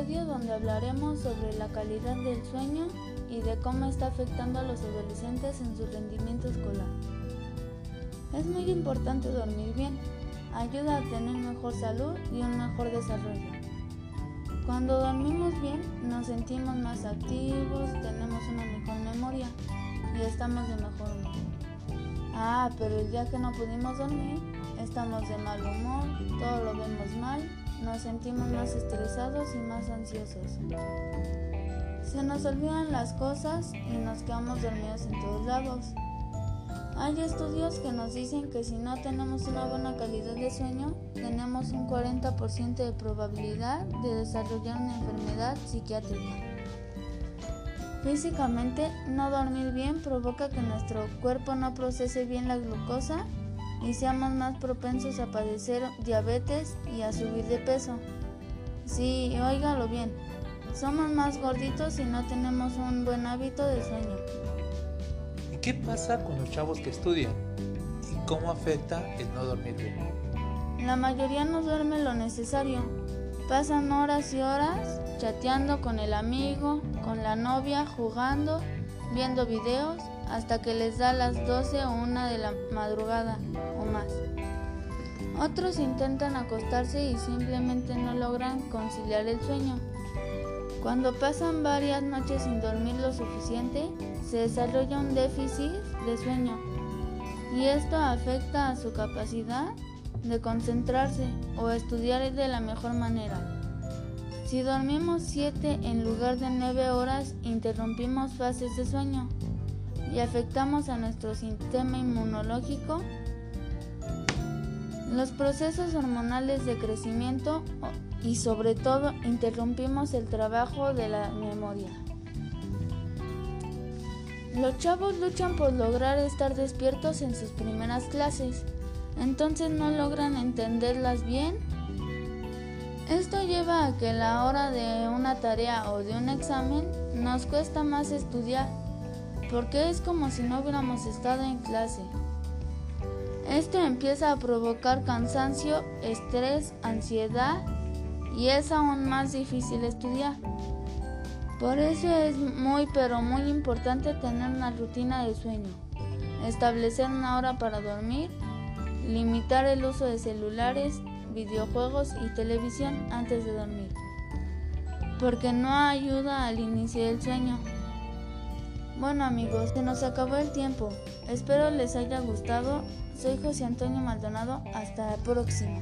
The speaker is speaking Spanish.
donde hablaremos sobre la calidad del sueño y de cómo está afectando a los adolescentes en su rendimiento escolar. Es muy importante dormir bien, ayuda a tener mejor salud y un mejor desarrollo. Cuando dormimos bien nos sentimos más activos, tenemos una mejor memoria y estamos de mejor humor. Ah, pero el día que no pudimos dormir, estamos de mal humor, todo lo vemos mal, nos sentimos más estresados y más ansiosos. Se nos olvidan las cosas y nos quedamos dormidos en todos lados. Hay estudios que nos dicen que si no tenemos una buena calidad de sueño, tenemos un 40% de probabilidad de desarrollar una enfermedad psiquiátrica. Físicamente, no dormir bien provoca que nuestro cuerpo no procese bien la glucosa y seamos más propensos a padecer diabetes y a subir de peso. Sí, óigalo bien, somos más gorditos si no tenemos un buen hábito de sueño. ¿Qué pasa con los chavos que estudian? ¿Y cómo afecta el no dormir bien? La mayoría no duerme lo necesario. Pasan horas y horas chateando con el amigo, con la novia, jugando, viendo videos, hasta que les da las 12 o 1 de la madrugada o más. Otros intentan acostarse y simplemente no logran conciliar el sueño. Cuando pasan varias noches sin dormir lo suficiente, se desarrolla un déficit de sueño y esto afecta a su capacidad de concentrarse o estudiar de la mejor manera. Si dormimos 7 en lugar de 9 horas, interrumpimos fases de sueño y afectamos a nuestro sistema inmunológico, los procesos hormonales de crecimiento y sobre todo interrumpimos el trabajo de la memoria. Los chavos luchan por lograr estar despiertos en sus primeras clases, entonces no logran entenderlas bien. Esto lleva a que la hora de una tarea o de un examen nos cuesta más estudiar, porque es como si no hubiéramos estado en clase. Esto empieza a provocar cansancio, estrés, ansiedad y es aún más difícil estudiar. Por eso es muy pero muy importante tener una rutina de sueño, establecer una hora para dormir, limitar el uso de celulares, videojuegos y televisión antes de dormir, porque no ayuda al inicio del sueño. Bueno amigos, se nos acabó el tiempo. Espero les haya gustado. Soy José Antonio Maldonado. Hasta la próxima.